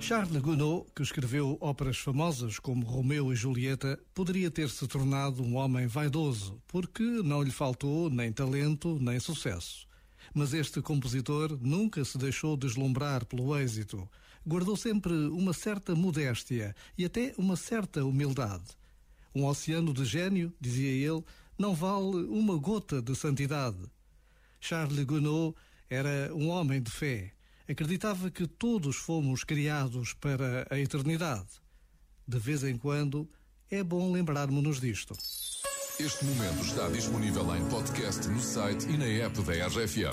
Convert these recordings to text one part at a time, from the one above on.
Charles Gounod, que escreveu óperas famosas como Romeu e Julieta, poderia ter se tornado um homem vaidoso, porque não lhe faltou nem talento nem sucesso. Mas este compositor nunca se deixou deslumbrar pelo êxito. Guardou sempre uma certa modéstia e até uma certa humildade. Um oceano de gênio, dizia ele, não vale uma gota de santidade. Charles Gounod era um homem de fé. Acreditava que todos fomos criados para a eternidade. De vez em quando, é bom lembrarmos-nos disto. Este momento está disponível em podcast no site e na app da RFM.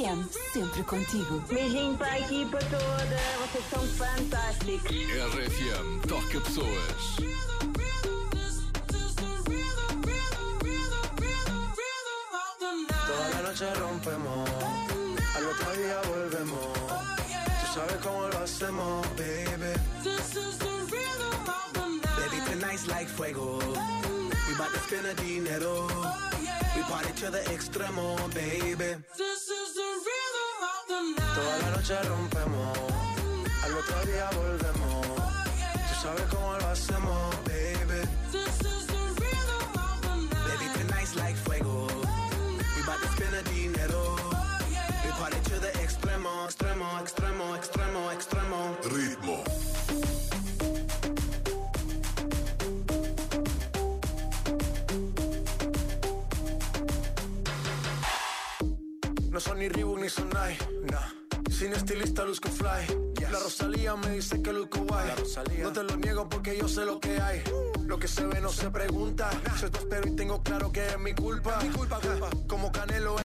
RFM, sempre contigo. Beijinho para a equipa toda, vocês são fantásticos. RFM toca pessoas. Toda noche rompemos, al otro día volvemos. Tú sabes cómo lo hacemos, baby. Baby, tonight's like fuego. We bout to spend a dinero. We party to the extremo, baby. Toda la noche rompemos, al otro día volvemos. Tú sabes cómo lo hacemos, baby. Baby, tonight's like fuego. We bout to spend a dinero. We party to the extremo, extremo, extremo, extremo, extremo. Ritmo. No son ni Reebok ni Sonai, nah. Sin estilista luzco fly. La Rosalía me dice que luzco guay. No te lo niego porque yo sé lo que hay. Lo que se ve no se pregunta. Soy tu espero y tengo claro que es mi culpa. Mi culpa, culpa. Como Canelo